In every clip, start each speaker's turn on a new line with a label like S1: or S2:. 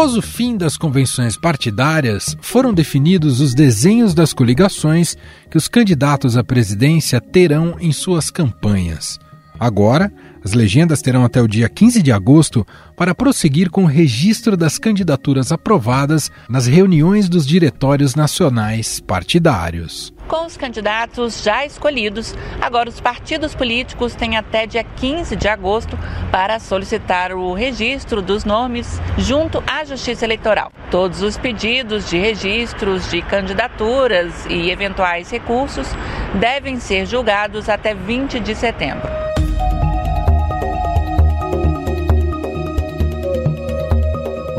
S1: Após o fim das convenções partidárias, foram definidos os desenhos das coligações que os candidatos à presidência terão em suas campanhas. Agora, as legendas terão até o dia 15 de agosto para prosseguir com o registro das candidaturas aprovadas nas reuniões dos diretórios nacionais partidários.
S2: Com os candidatos já escolhidos, agora os partidos políticos têm até dia 15 de agosto para solicitar o registro dos nomes junto à Justiça Eleitoral. Todos os pedidos de registros de candidaturas e eventuais recursos devem ser julgados até 20 de setembro.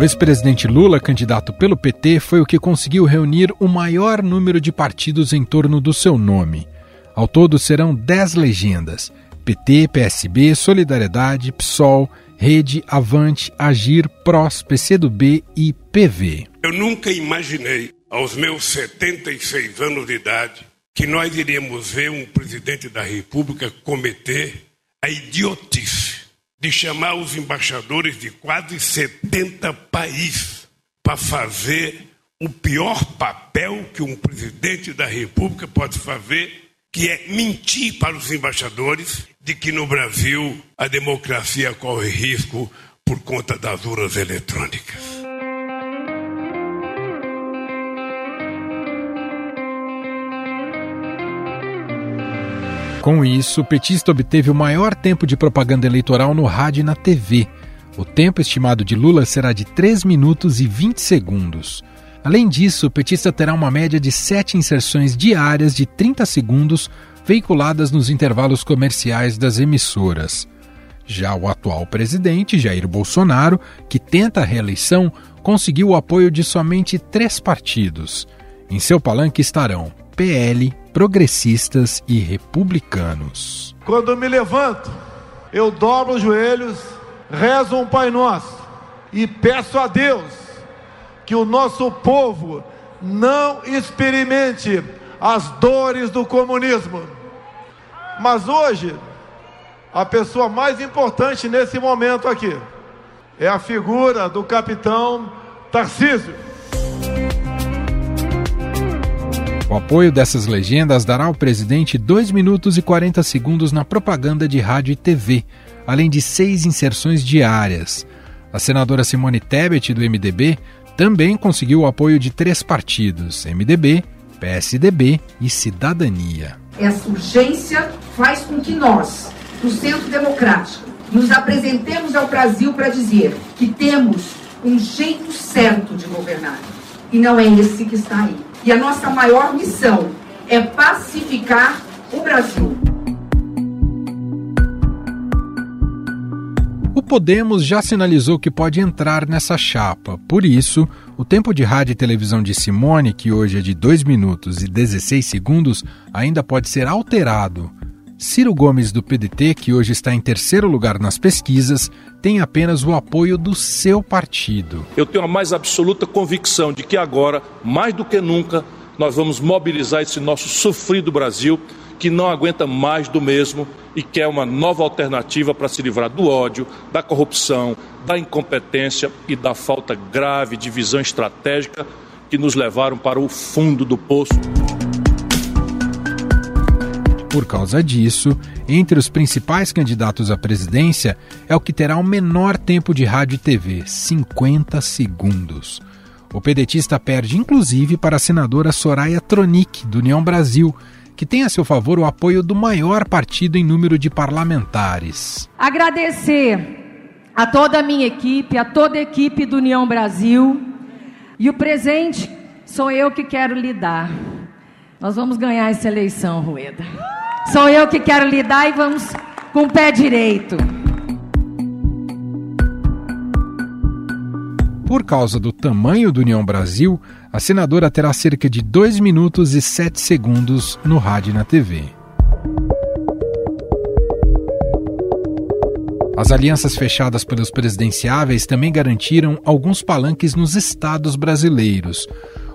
S1: O ex-presidente Lula, candidato pelo PT, foi o que conseguiu reunir o maior número de partidos em torno do seu nome. Ao todo serão 10 legendas: PT, PSB, Solidariedade, PSOL, Rede, Avante, Agir, PROS, PCdoB e PV.
S3: Eu nunca imaginei, aos meus 76 anos de idade, que nós iríamos ver um presidente da República cometer a idiotice de chamar os embaixadores de quase 70 países para fazer o pior papel que um presidente da República pode fazer, que é mentir para os embaixadores de que no Brasil a democracia corre risco por conta das urnas eletrônicas.
S1: Com isso, o petista obteve o maior tempo de propaganda eleitoral no rádio e na TV. O tempo estimado de Lula será de 3 minutos e 20 segundos. Além disso, o petista terá uma média de sete inserções diárias de 30 segundos veiculadas nos intervalos comerciais das emissoras. Já o atual presidente, Jair Bolsonaro, que tenta a reeleição, conseguiu o apoio de somente três partidos. Em seu palanque estarão PL, progressistas e republicanos.
S4: Quando me levanto, eu dobro os joelhos, rezo um Pai Nosso e peço a Deus que o nosso povo não experimente as dores do comunismo. Mas hoje, a pessoa mais importante nesse momento aqui é a figura do capitão Tarcísio.
S1: O apoio dessas legendas dará ao presidente 2 minutos e 40 segundos na propaganda de rádio e TV, além de seis inserções diárias. A senadora Simone Tebet, do MDB, também conseguiu o apoio de três partidos: MDB, PSDB e Cidadania.
S5: Essa urgência faz com que nós, do Centro Democrático, nos apresentemos ao Brasil para dizer que temos um jeito certo de governar. E não é esse que está aí. E a nossa maior missão é pacificar o Brasil.
S1: O Podemos já sinalizou que pode entrar nessa chapa. Por isso, o tempo de rádio e televisão de Simone, que hoje é de 2 minutos e 16 segundos, ainda pode ser alterado. Ciro Gomes, do PDT, que hoje está em terceiro lugar nas pesquisas, tem apenas o apoio do seu partido.
S6: Eu tenho a mais absoluta convicção de que agora, mais do que nunca, nós vamos mobilizar esse nosso sofrido Brasil que não aguenta mais do mesmo e quer uma nova alternativa para se livrar do ódio, da corrupção, da incompetência e da falta grave de visão estratégica que nos levaram para o fundo do poço.
S1: Por causa disso, entre os principais candidatos à presidência é o que terá o menor tempo de rádio e TV, 50 segundos. O pedetista perde inclusive para a senadora Soraya Tronic, do União Brasil, que tem a seu favor o apoio do maior partido em número de parlamentares.
S7: Agradecer a toda a minha equipe, a toda a equipe do União Brasil. E o presente sou eu que quero lhe dar. Nós vamos ganhar essa eleição, Rueda. Sou eu que quero lidar e vamos com o pé direito.
S1: Por causa do tamanho do União Brasil, a senadora terá cerca de 2 minutos e 7 segundos no rádio e na TV. As alianças fechadas pelos presidenciáveis também garantiram alguns palanques nos estados brasileiros.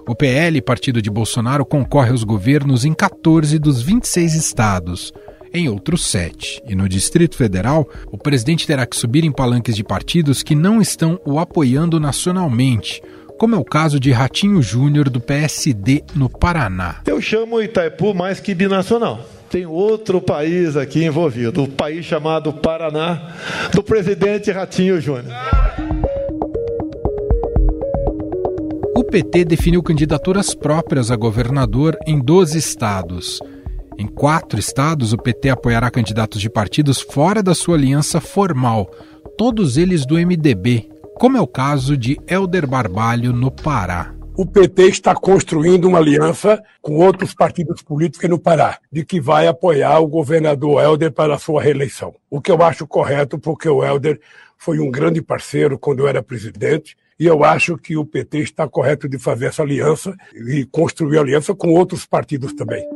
S1: O PL, partido de Bolsonaro, concorre aos governos em 14 dos 26 estados. em outros sete. E no Distrito Federal, o presidente terá que subir em palanques de partidos que não estão o apoiando nacionalmente, como é o caso de Ratinho Júnior do PSD no Paraná.
S4: Eu chamo Itaipu mais que binacional. Tem outro país aqui envolvido, o país chamado Paraná, do presidente Ratinho Júnior.
S1: PT definiu candidaturas próprias a governador em 12 estados. Em quatro estados, o PT apoiará candidatos de partidos fora da sua aliança formal, todos eles do MDB, como é o caso de Helder Barbalho no Pará.
S8: O PT está construindo uma aliança com outros partidos políticos no Pará, de que vai apoiar o governador Helder para a sua reeleição. O que eu acho correto, porque o Helder foi um grande parceiro quando eu era presidente, e eu acho que o PT está correto de fazer essa aliança e construir aliança com outros partidos também.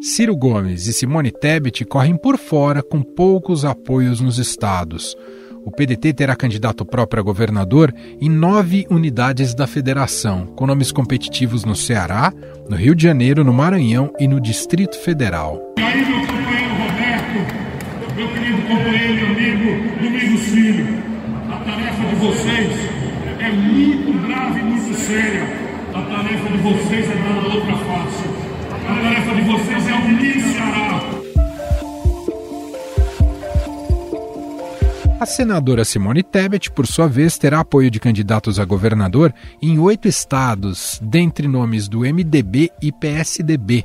S1: Ciro Gomes e Simone Tebet correm por fora com poucos apoios nos estados. O PDT terá candidato próprio a governador em nove unidades da federação, com nomes competitivos no Ceará, no Rio de Janeiro, no Maranhão e no Distrito Federal.
S9: E aí, meu companheiro Roberto, meu querido companheiro e amigo Domingos Filho, a tarefa de vocês é muito grave muito séria. A tarefa de vocês é dar outra face. A tarefa de vocês é unir Ceará.
S1: A senadora Simone Tebet, por sua vez, terá apoio de candidatos a governador em oito estados, dentre nomes do MDB e PSDB.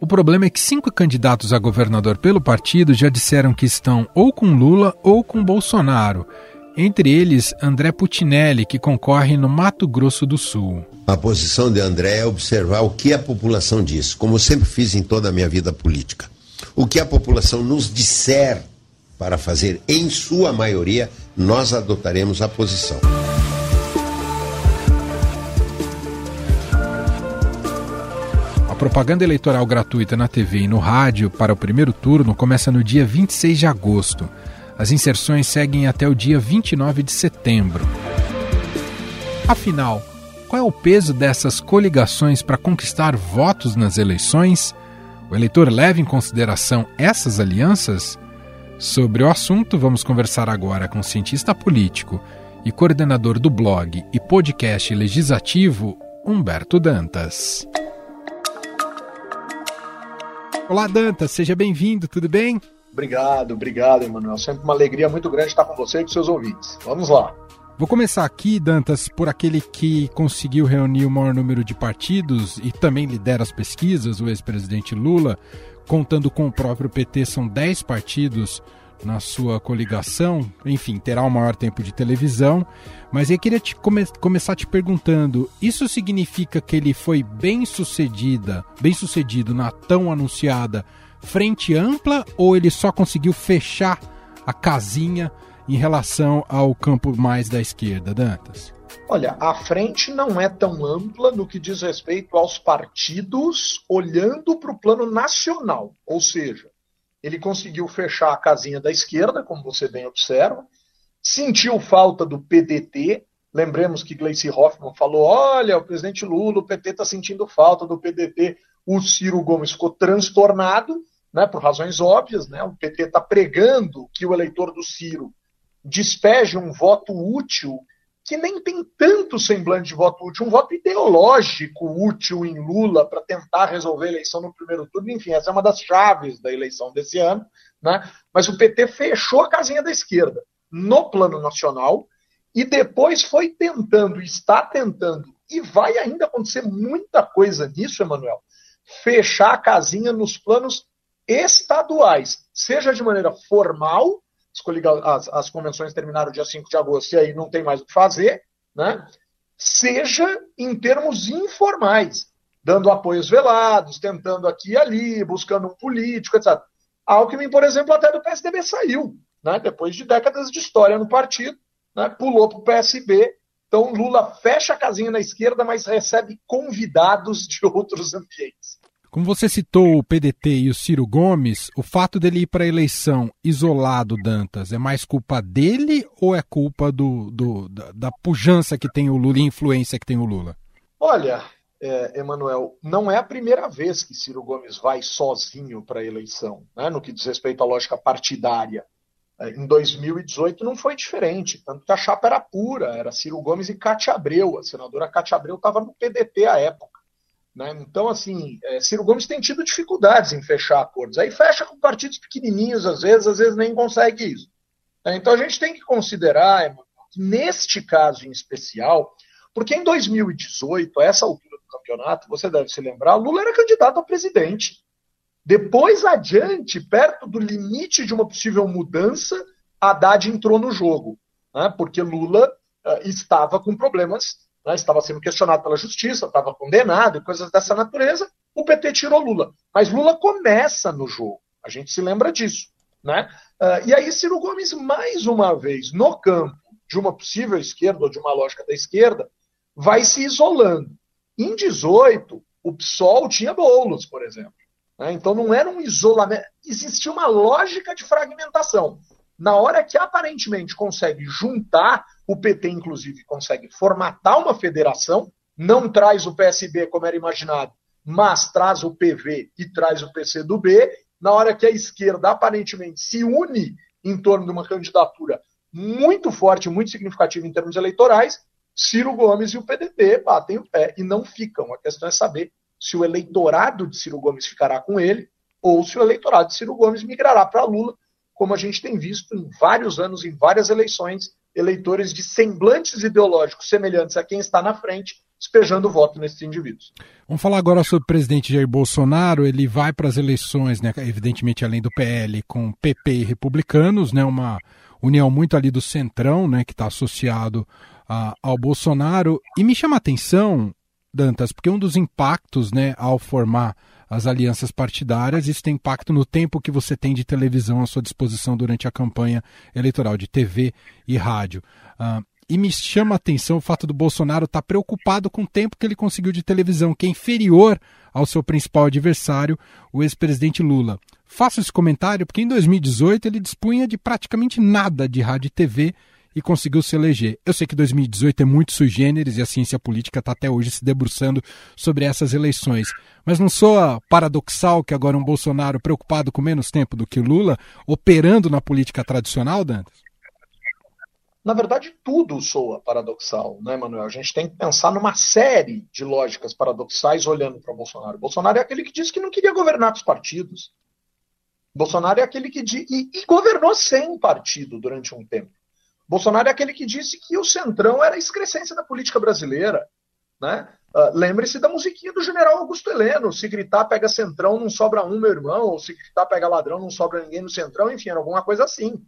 S1: O problema é que cinco candidatos a governador pelo partido já disseram que estão ou com Lula ou com Bolsonaro. Entre eles, André Putinelli, que concorre no Mato Grosso do Sul.
S10: A posição de André é observar o que a população diz, como eu sempre fiz em toda a minha vida política. O que a população nos disser para fazer, em sua maioria, nós adotaremos a posição.
S1: A propaganda eleitoral gratuita na TV e no rádio para o primeiro turno começa no dia 26 de agosto. As inserções seguem até o dia 29 de setembro. Afinal, qual é o peso dessas coligações para conquistar votos nas eleições? O eleitor leva em consideração essas alianças? Sobre o assunto, vamos conversar agora com o cientista político e coordenador do blog e podcast legislativo, Humberto Dantas. Olá, Dantas, seja bem-vindo, tudo bem?
S11: Obrigado, obrigado, Emanuel. Sempre uma alegria muito grande estar com você e com seus ouvintes. Vamos lá.
S1: Vou começar aqui, Dantas, por aquele que conseguiu reunir o maior número de partidos e também lidera as pesquisas, o ex-presidente Lula, contando com o próprio PT, são 10 partidos na sua coligação, enfim, terá o maior tempo de televisão. Mas eu queria te come começar te perguntando: isso significa que ele foi bem sucedida, bem sucedido na tão anunciada frente ampla, ou ele só conseguiu fechar a casinha em relação ao campo mais da esquerda, Dantas?
S11: Olha, a frente não é tão ampla no que diz respeito aos partidos olhando para o plano nacional. Ou seja, ele conseguiu fechar a casinha da esquerda, como você bem observa, sentiu falta do PDT. Lembremos que Gleice Hoffmann falou: olha, o presidente Lula, o PT está sentindo falta do PDT. O Ciro Gomes ficou transtornado, né, por razões óbvias. Né, o PT está pregando que o eleitor do Ciro despeje um voto útil que nem tem tanto semblante de voto útil, um voto ideológico útil em Lula para tentar resolver a eleição no primeiro turno. Enfim, essa é uma das chaves da eleição desse ano. Né? Mas o PT fechou a casinha da esquerda no plano nacional e depois foi tentando, está tentando, e vai ainda acontecer muita coisa nisso, Emanuel, fechar a casinha nos planos estaduais, seja de maneira formal as, as, convenções terminaram dia 5 de agosto e aí não tem mais o que fazer, né? seja em termos informais, dando apoios velados, tentando aqui e ali, buscando um político, etc. Alckmin, por exemplo, até do PSDB saiu, né? depois de décadas de história no partido, né? pulou para o PSB. Então, Lula fecha a casinha na esquerda, mas recebe convidados de outros ambientes.
S1: Como você citou o PDT e o Ciro Gomes, o fato dele ir para a eleição isolado, Dantas, é mais culpa dele ou é culpa do, do da, da, pujança que tem o Lula e influência que tem o Lula?
S11: Olha, é, Emanuel, não é a primeira vez que Ciro Gomes vai sozinho para a eleição, né, no que diz respeito à lógica partidária. É, em 2018 não foi diferente, tanto que a chapa era pura, era Ciro Gomes e Cátia Abreu. A senadora Cátia Abreu estava no PDT à época. Né? Então, assim, é, Ciro Gomes tem tido dificuldades em fechar acordos. Aí fecha com partidos pequenininhos, às vezes, às vezes nem consegue isso. É, então a gente tem que considerar, neste caso em especial, porque em 2018, a essa altura do campeonato, você deve se lembrar, Lula era candidato a presidente. Depois adiante, perto do limite de uma possível mudança, Haddad entrou no jogo, né? porque Lula uh, estava com problemas, né? estava sendo questionado pela justiça, estava condenado e coisas dessa natureza. O PT tirou Lula. Mas Lula começa no jogo, a gente se lembra disso. Né? Uh, e aí Ciro Gomes, mais uma vez, no campo de uma possível esquerda ou de uma lógica da esquerda, vai se isolando. Em 18, o PSOL tinha bolos, por exemplo. Né? Então não era um isolamento, existia uma lógica de fragmentação. Na hora que aparentemente consegue juntar, o PT, inclusive, consegue formatar uma federação, não traz o PSB como era imaginado, mas traz o PV e traz o PCdoB. Na hora que a esquerda aparentemente se une em torno de uma candidatura muito forte, muito significativa em termos eleitorais, Ciro Gomes e o PDT batem o pé e não ficam. A questão é saber se o eleitorado de Ciro Gomes ficará com ele ou se o eleitorado de Ciro Gomes migrará para Lula, como a gente tem visto em vários anos, em várias eleições, eleitores de semblantes ideológicos semelhantes a quem está na frente, despejando voto nesses indivíduos.
S1: Vamos falar agora sobre o presidente Jair Bolsonaro. Ele vai para as eleições, né, evidentemente além do PL, com PP e republicanos, né, uma união muito ali do centrão, né, que está associado a, ao Bolsonaro. E me chama a atenção Dantas, porque um dos impactos né, ao formar as alianças partidárias, isso tem impacto no tempo que você tem de televisão à sua disposição durante a campanha eleitoral, de TV e rádio. Uh, e me chama a atenção o fato do Bolsonaro estar tá preocupado com o tempo que ele conseguiu de televisão, que é inferior ao seu principal adversário, o ex-presidente Lula. Faço esse comentário porque em 2018 ele dispunha de praticamente nada de rádio e TV e conseguiu se eleger. Eu sei que 2018 é muito sui generis e a ciência política está até hoje se debruçando sobre essas eleições. Mas não soa paradoxal que agora um Bolsonaro preocupado com menos tempo do que Lula operando na política tradicional, Dantas?
S11: Na verdade, tudo soa paradoxal, né, Manuel? A gente tem que pensar numa série de lógicas paradoxais olhando para Bolsonaro. Bolsonaro é aquele que disse que não queria governar os partidos. Bolsonaro é aquele que e, e governou sem partido durante um tempo. Bolsonaro é aquele que disse que o centrão era a excrescência da política brasileira. Né? Uh, Lembre-se da musiquinha do general Augusto Heleno: se gritar pega centrão, não sobra um, meu irmão, ou se gritar pega ladrão, não sobra ninguém no centrão, enfim, era alguma coisa assim.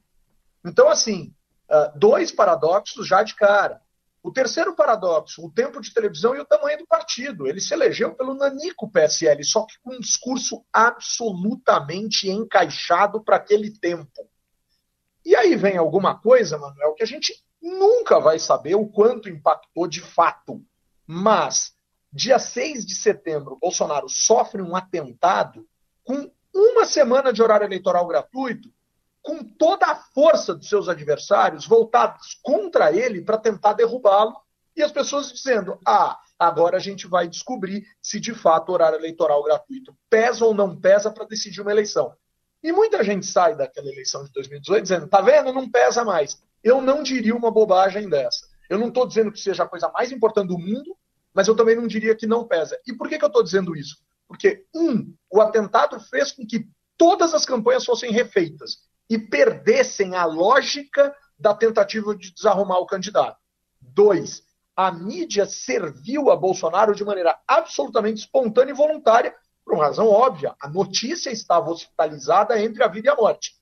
S11: Então, assim, uh, dois paradoxos já de cara. O terceiro paradoxo, o tempo de televisão e o tamanho do partido. Ele se elegeu pelo nanico PSL, só que com um discurso absolutamente encaixado para aquele tempo. E aí vem alguma coisa, Manuel, que a gente nunca vai saber o quanto impactou de fato. Mas, dia 6 de setembro, Bolsonaro sofre um atentado com uma semana de horário eleitoral gratuito, com toda a força dos seus adversários voltados contra ele para tentar derrubá-lo, e as pessoas dizendo: ah, agora a gente vai descobrir se de fato o horário eleitoral gratuito pesa ou não pesa para decidir uma eleição. E muita gente sai daquela eleição de 2018 dizendo: tá vendo, não pesa mais. Eu não diria uma bobagem dessa. Eu não estou dizendo que seja a coisa mais importante do mundo, mas eu também não diria que não pesa. E por que, que eu estou dizendo isso? Porque, um, o atentado fez com que todas as campanhas fossem refeitas e perdessem a lógica da tentativa de desarrumar o candidato. Dois, a mídia serviu a Bolsonaro de maneira absolutamente espontânea e voluntária por uma razão óbvia, a notícia estava hospitalizada entre a vida e a morte.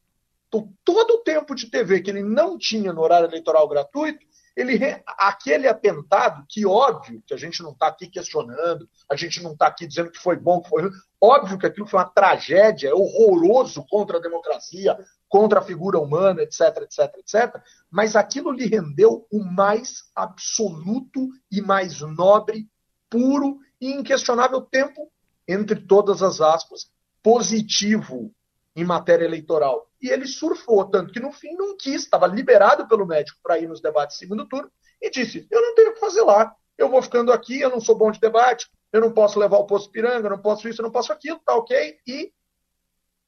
S11: Então, todo o tempo de TV que ele não tinha no horário eleitoral gratuito, ele aquele atentado, que óbvio que a gente não está aqui questionando, a gente não está aqui dizendo que foi bom, que foi óbvio que aquilo foi uma tragédia, é horroroso contra a democracia, contra a figura humana, etc, etc, etc, mas aquilo lhe rendeu o mais absoluto e mais nobre, puro e inquestionável tempo entre todas as aspas, positivo em matéria eleitoral. E ele surfou, tanto que no fim não quis, estava liberado pelo médico para ir nos debates de segundo turno, e disse: Eu não tenho o que fazer lá, eu vou ficando aqui, eu não sou bom de debate, eu não posso levar o posto Piranga, eu não posso isso, eu não posso aquilo, tá ok? E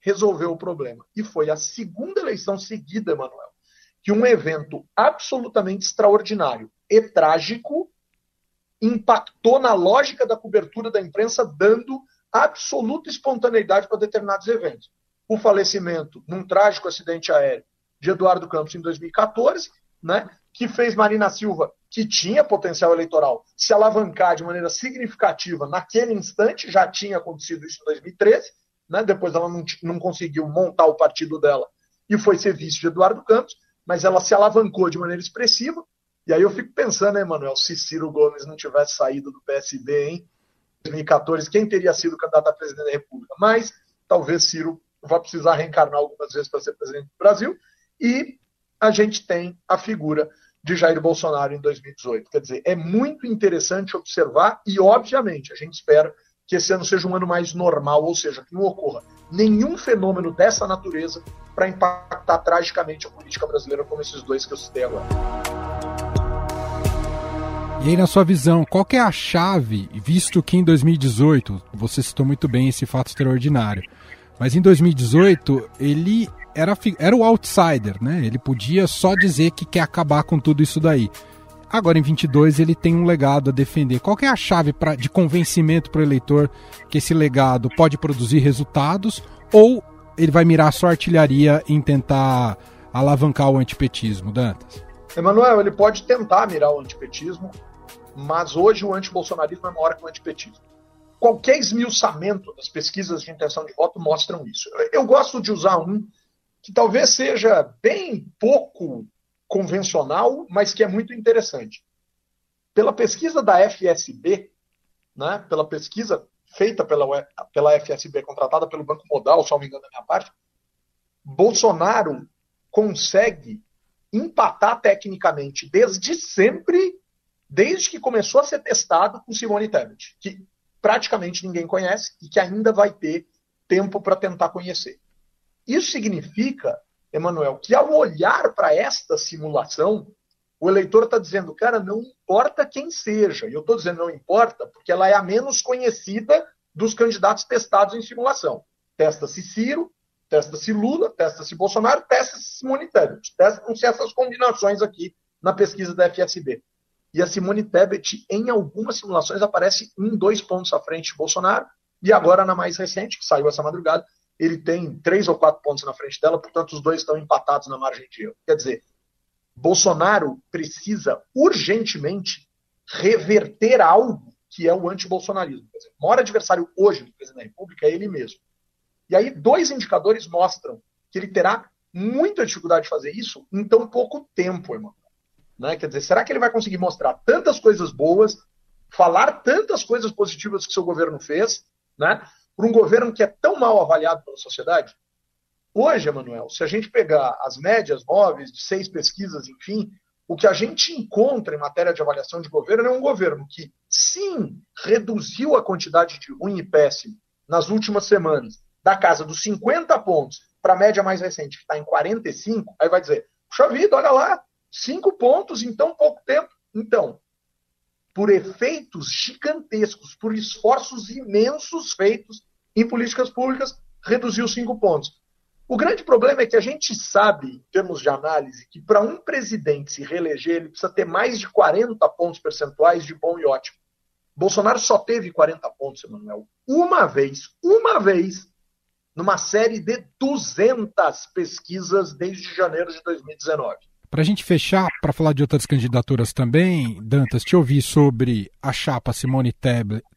S11: resolveu o problema. E foi a segunda eleição seguida, Emanuel, que um evento absolutamente extraordinário e trágico impactou na lógica da cobertura da imprensa, dando absoluta espontaneidade para determinados eventos. O falecimento num trágico acidente aéreo de Eduardo Campos em 2014, né, que fez Marina Silva, que tinha potencial eleitoral, se alavancar de maneira significativa naquele instante, já tinha acontecido isso em 2013, né, depois ela não, não conseguiu montar o partido dela e foi ser vice de Eduardo Campos, mas ela se alavancou de maneira expressiva, e aí eu fico pensando, né, Manuel, se Ciro Gomes não tivesse saído do PSB em 2014, quem teria sido candidato a presidente da República? Mas talvez Ciro vá precisar reencarnar algumas vezes para ser presidente do Brasil. E a gente tem a figura de Jair Bolsonaro em 2018. Quer dizer, é muito interessante observar e, obviamente, a gente espera que esse ano seja um ano mais normal, ou seja, que não ocorra nenhum fenômeno dessa natureza para impactar tragicamente a política brasileira como esses dois que eu citei agora.
S1: E aí, na sua visão, qual é a chave, visto que em 2018, você citou muito bem esse fato extraordinário, mas em 2018 ele era, era o outsider, né? Ele podia só dizer que quer acabar com tudo isso daí. Agora em 22 ele tem um legado a defender. Qual é a chave pra, de convencimento para o eleitor que esse legado pode produzir resultados ou ele vai mirar só artilharia em tentar alavancar o antipetismo, Dantas?
S11: Emanuel, ele pode tentar mirar o antipetismo, mas hoje o antibolsonarismo é maior que o antipetismo. Qualquer esmiuçamento das pesquisas de intenção de voto mostram isso. Eu gosto de usar um que talvez seja bem pouco convencional, mas que é muito interessante. Pela pesquisa da FSB, né, pela pesquisa feita pela, pela FSB, contratada pelo Banco Modal, se não me engano da minha parte, Bolsonaro consegue empatar tecnicamente desde sempre desde que começou a ser testado com Simone Tebet, que praticamente ninguém conhece e que ainda vai ter tempo para tentar conhecer. Isso significa, Emanuel, que ao olhar para esta simulação, o eleitor está dizendo, cara, não importa quem seja. E eu estou dizendo não importa porque ela é a menos conhecida dos candidatos testados em simulação. Testa-se Ciro, testa-se Lula, testa-se Bolsonaro, testa-se Simone Tebet. Testam-se essas combinações aqui na pesquisa da FSB. E a Simone Tebet, em algumas simulações, aparece um, dois pontos à frente de Bolsonaro. E agora, na mais recente, que saiu essa madrugada, ele tem três ou quatro pontos na frente dela, portanto, os dois estão empatados na margem de erro. Quer dizer, Bolsonaro precisa urgentemente reverter algo que é o antibolsonarismo. Quer dizer, o maior adversário hoje do presidente da República é ele mesmo. E aí, dois indicadores mostram que ele terá muita dificuldade de fazer isso em tão pouco tempo, irmão. Né? Quer dizer, será que ele vai conseguir mostrar tantas coisas boas, falar tantas coisas positivas que seu governo fez, né? Para um governo que é tão mal avaliado pela sociedade? Hoje, Emanuel, se a gente pegar as médias móveis de seis pesquisas, enfim, o que a gente encontra em matéria de avaliação de governo é um governo que, sim, reduziu a quantidade de ruim e péssimo nas últimas semanas, da casa dos 50 pontos para a média mais recente, que está em 45, aí vai dizer, puxa vida, olha lá, Cinco pontos em tão pouco tempo. Então, por efeitos gigantescos, por esforços imensos feitos em políticas públicas, reduziu cinco pontos. O grande problema é que a gente sabe, em termos de análise, que para um presidente se reeleger, ele precisa ter mais de 40 pontos percentuais de bom e ótimo. Bolsonaro só teve 40 pontos, Emanuel, uma vez, uma vez, numa série de 200 pesquisas desde janeiro de 2019.
S1: Para a gente fechar, para falar de outras candidaturas também, Dantas, te ouvi sobre a chapa Simone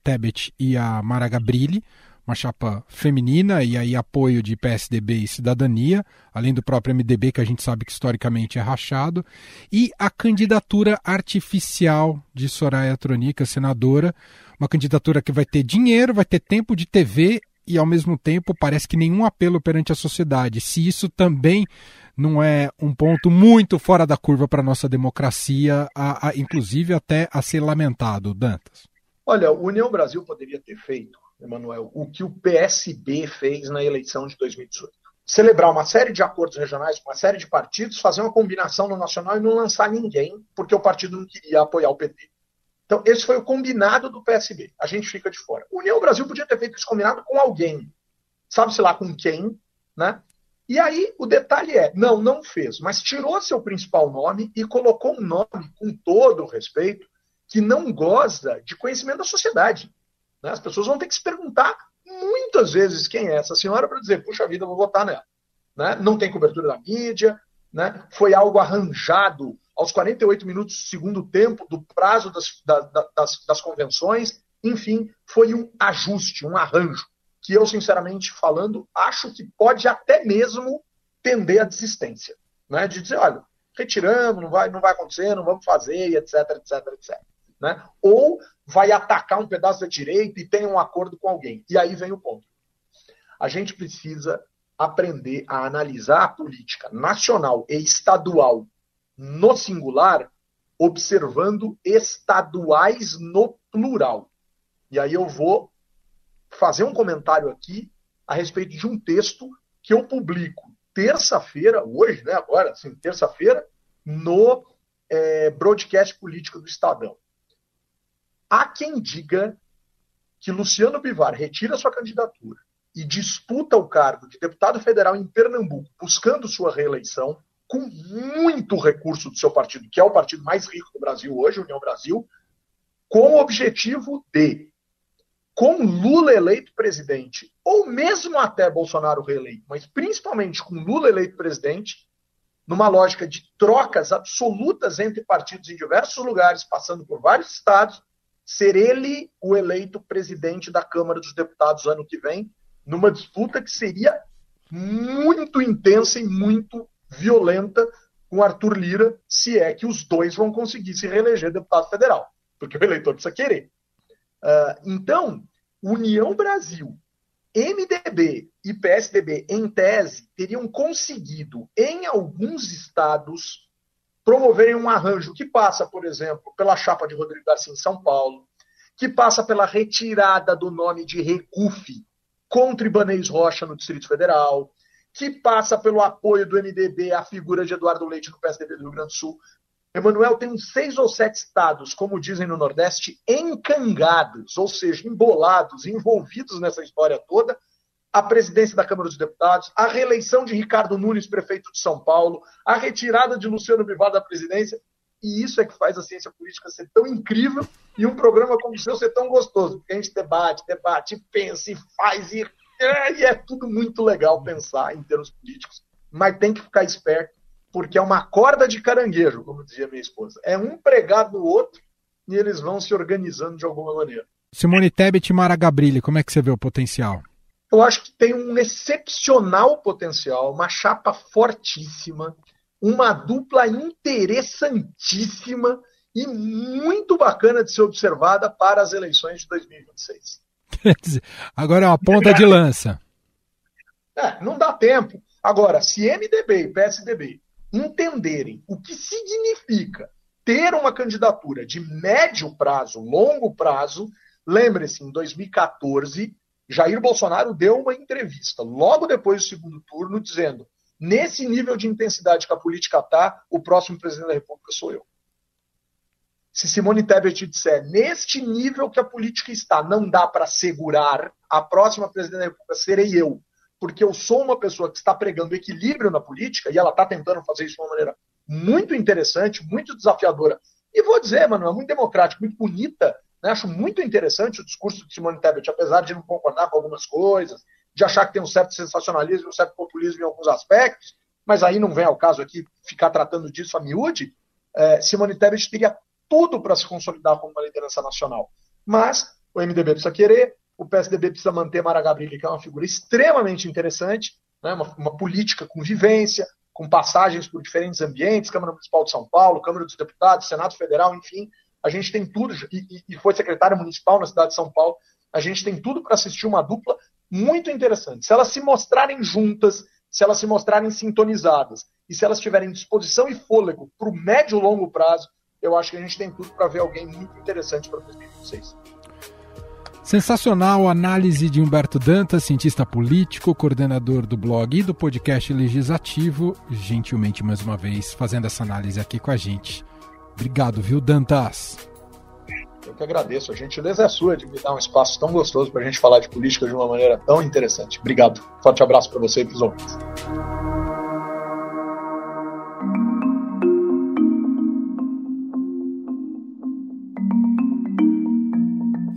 S1: Tebet e a Mara Gabrilli, uma chapa feminina e aí apoio de PSDB e Cidadania, além do próprio MDB, que a gente sabe que historicamente é rachado, e a candidatura artificial de Soraya Tronica, senadora, uma candidatura que vai ter dinheiro, vai ter tempo de TV e, ao mesmo tempo, parece que nenhum apelo perante a sociedade. Se isso também não é um ponto muito fora da curva para a nossa democracia, a, a, inclusive até a ser lamentado, Dantas?
S11: Olha, o União Brasil poderia ter feito, Emanuel, o que o PSB fez na eleição de 2018. Celebrar uma série de acordos regionais com uma série de partidos, fazer uma combinação no nacional e não lançar ninguém, porque o partido não queria apoiar o PT. Então, esse foi o combinado do PSB. A gente fica de fora. União Brasil podia ter feito esse combinado com alguém. Sabe-se lá com quem, né? E aí, o detalhe é, não, não fez, mas tirou seu principal nome e colocou um nome, com todo o respeito, que não goza de conhecimento da sociedade. Né? As pessoas vão ter que se perguntar muitas vezes quem é essa senhora para dizer, puxa vida, vou votar nela. Né? Não tem cobertura da mídia, né? foi algo arranjado aos 48 minutos do segundo tempo do prazo das, das, das convenções. Enfim, foi um ajuste, um arranjo, que eu, sinceramente falando, acho que pode até mesmo tender à desistência. Né? De dizer, olha, retiramos, não vai, não vai acontecer, não vamos fazer, etc, etc, etc. Né? Ou vai atacar um pedaço da direita e tem um acordo com alguém. E aí vem o ponto. A gente precisa aprender a analisar a política nacional e estadual no singular, observando estaduais no plural. E aí eu vou fazer um comentário aqui a respeito de um texto que eu publico terça-feira, hoje, né, agora, assim, terça-feira, no é, broadcast político do Estadão. Há quem diga que Luciano Bivar retira sua candidatura e disputa o cargo de deputado federal em Pernambuco, buscando sua reeleição, com muito recurso do seu partido, que é o partido mais rico do Brasil hoje, União Brasil, com o objetivo de, com Lula eleito presidente, ou mesmo até Bolsonaro reeleito, mas principalmente com Lula eleito presidente, numa lógica de trocas absolutas entre partidos em diversos lugares, passando por vários estados, ser ele o eleito presidente da Câmara dos Deputados ano que vem, numa disputa que seria muito intensa e muito violenta com Arthur Lira, se é que os dois vão conseguir se reeleger deputado federal, porque o eleitor precisa querer. Uh, então, União Brasil, MDB e PSDB, em tese, teriam conseguido, em alguns estados, promoverem um arranjo que passa, por exemplo, pela chapa de Rodrigo Garcia em São Paulo, que passa pela retirada do nome de Recuf contra Ibanez Rocha no Distrito Federal, que passa pelo apoio do MDB à figura de Eduardo Leite no PSDB do Rio Grande do Sul. Emanuel tem seis ou sete estados, como dizem no Nordeste, encangados, ou seja, embolados, envolvidos nessa história toda, a presidência da Câmara dos Deputados, a reeleição de Ricardo Nunes, prefeito de São Paulo, a retirada de Luciano Bivar da presidência. E isso é que faz a ciência política ser tão incrível e um programa como o seu ser tão gostoso. Porque a gente debate, debate, pensa e faz, e é, e é tudo muito legal pensar em termos políticos, mas tem que ficar esperto, porque é uma corda de caranguejo, como dizia minha esposa. É um pregado no outro e eles vão se organizando de alguma maneira.
S1: Simone Tebet e Mara Gabrilli, como é que você vê o potencial?
S11: eu acho que tem um excepcional potencial, uma chapa fortíssima, uma dupla interessantíssima e muito bacana de ser observada para as eleições de 2026.
S1: Agora é uma ponta de lança.
S11: É, não dá tempo. Agora, se MDB e PSDB entenderem o que significa ter uma candidatura de médio prazo, longo prazo, lembre-se, em 2014 Jair Bolsonaro deu uma entrevista logo depois do segundo turno dizendo: nesse nível de intensidade que a política está, o próximo presidente da República sou eu. Se Simone Tebet disser, neste nível que a política está, não dá para segurar, a próxima presidente da República serei eu, porque eu sou uma pessoa que está pregando equilíbrio na política, e ela está tentando fazer isso de uma maneira muito interessante, muito desafiadora. E vou dizer, mano, é muito democrática, muito bonita, né? Acho muito interessante o discurso de Simone Tebet, apesar de não concordar com algumas coisas, de achar que tem um certo sensacionalismo, um certo populismo em alguns aspectos, mas aí não vem ao caso aqui ficar tratando disso a miúde. É, Simone Tebet teria tudo para se consolidar como uma liderança nacional. Mas o MDB precisa querer, o PSDB precisa manter Mara Gabrilli, que é uma figura extremamente interessante, né, uma, uma, política com vivência, com passagens por diferentes ambientes, Câmara Municipal de São Paulo, Câmara dos Deputados, Senado Federal, enfim, a gente tem tudo, e, e foi secretária municipal na cidade de São Paulo, a gente tem tudo para assistir uma dupla muito interessante. Se elas se mostrarem juntas, se elas se mostrarem sintonizadas, e se elas tiverem disposição e fôlego para o médio e longo prazo, eu acho que a gente tem tudo para ver alguém muito interessante para 2026.
S1: Sensacional análise de Humberto Dantas, cientista político, coordenador do blog e do podcast legislativo, gentilmente mais uma vez fazendo essa análise aqui com a gente. Obrigado, viu, Dantas?
S11: Eu que agradeço. A gentileza é sua de me dar um espaço tão gostoso para a gente falar de política de uma maneira tão interessante. Obrigado. Forte abraço para você e para os ouvintes.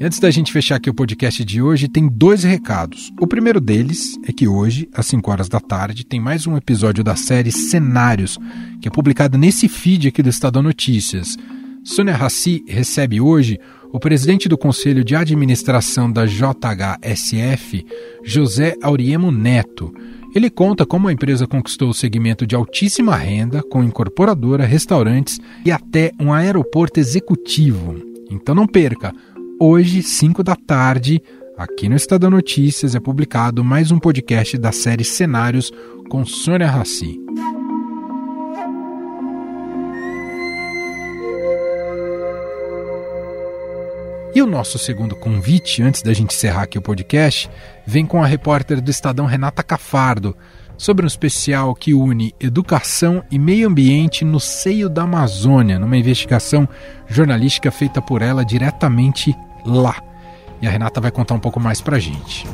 S1: Antes da gente fechar aqui o podcast de hoje, tem dois recados. O primeiro deles é que hoje, às 5 horas da tarde, tem mais um episódio da série Cenários, que é publicado nesse feed aqui do Estadão Notícias. Sônia Rassi recebe hoje o presidente do Conselho de Administração da JHSF, José Auriemo Neto. Ele conta como a empresa conquistou o segmento de altíssima renda, com incorporadora, restaurantes e até um aeroporto executivo. Então não perca! Hoje, 5 da tarde, aqui no Estadão Notícias, é publicado mais um podcast da série Cenários com Sônia Rassi. E o nosso segundo convite, antes da gente encerrar aqui o podcast, vem com a repórter do Estadão Renata Cafardo, sobre um especial que une educação e meio ambiente no seio da Amazônia, numa investigação jornalística feita por ela diretamente lá. E a Renata vai contar um pouco mais pra gente.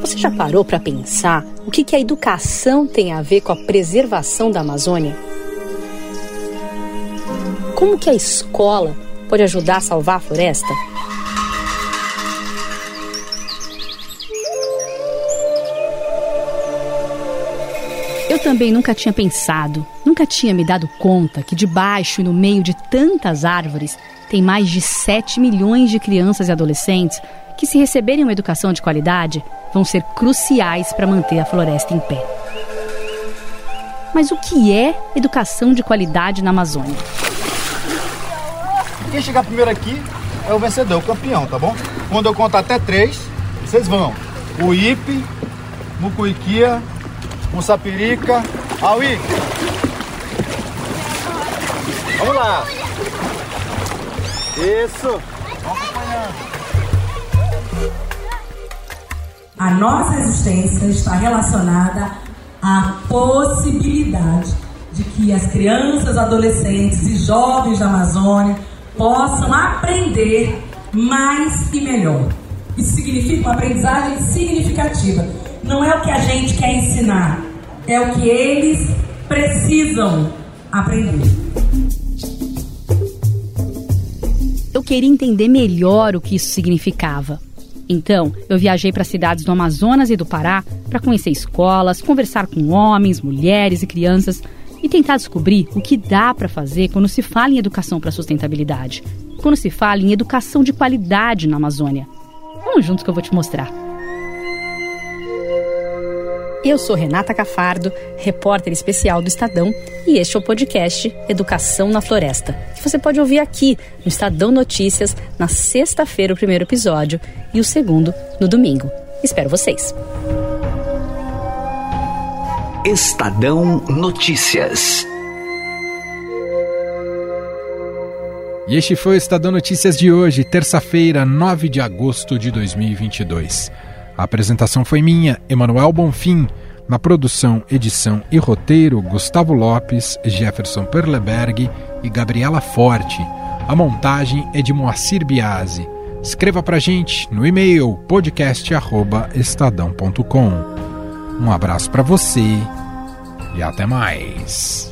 S12: Você já parou para pensar o que, que a educação tem a ver com a preservação da Amazônia? Como que a escola pode ajudar a salvar a floresta? Também nunca tinha pensado, nunca tinha me dado conta que debaixo e no meio de tantas árvores tem mais de 7 milhões de crianças e adolescentes que, se receberem uma educação de qualidade, vão ser cruciais para manter a floresta em pé. Mas o que é educação de qualidade na Amazônia?
S13: Quem chegar primeiro aqui é o vencedor, o campeão, tá bom? Quando eu contar até três, vocês vão. O Ipe, Mucuiquia, Mussapirica, Aui. Vamos lá. Isso. Vamos.
S14: A nossa existência está relacionada à possibilidade de que as crianças, adolescentes e jovens da Amazônia possam aprender mais e melhor. Isso significa uma aprendizagem significativa não é o que a gente quer ensinar, é o que eles precisam aprender.
S12: Eu queria entender melhor o que isso significava. Então, eu viajei para cidades do Amazonas e do Pará para conhecer escolas, conversar com homens, mulheres e crianças e tentar descobrir o que dá para fazer quando se fala em educação para sustentabilidade, quando se fala em educação de qualidade na Amazônia. Vamos juntos que eu vou te mostrar. Eu sou Renata Cafardo, repórter especial do Estadão, e este é o podcast Educação na Floresta, que você pode ouvir aqui no Estadão Notícias na sexta-feira, o primeiro episódio, e o segundo no domingo. Espero vocês.
S15: Estadão Notícias.
S1: E este foi o Estadão Notícias de hoje, terça-feira, 9 de agosto de 2022. A apresentação foi minha, Emanuel Bonfim. Na produção, edição e roteiro, Gustavo Lopes, Jefferson Perleberg e Gabriela Forte. A montagem é de Moacir Biasi. Escreva pra gente no e-mail podcast@estadão.com. Um abraço para você e até mais.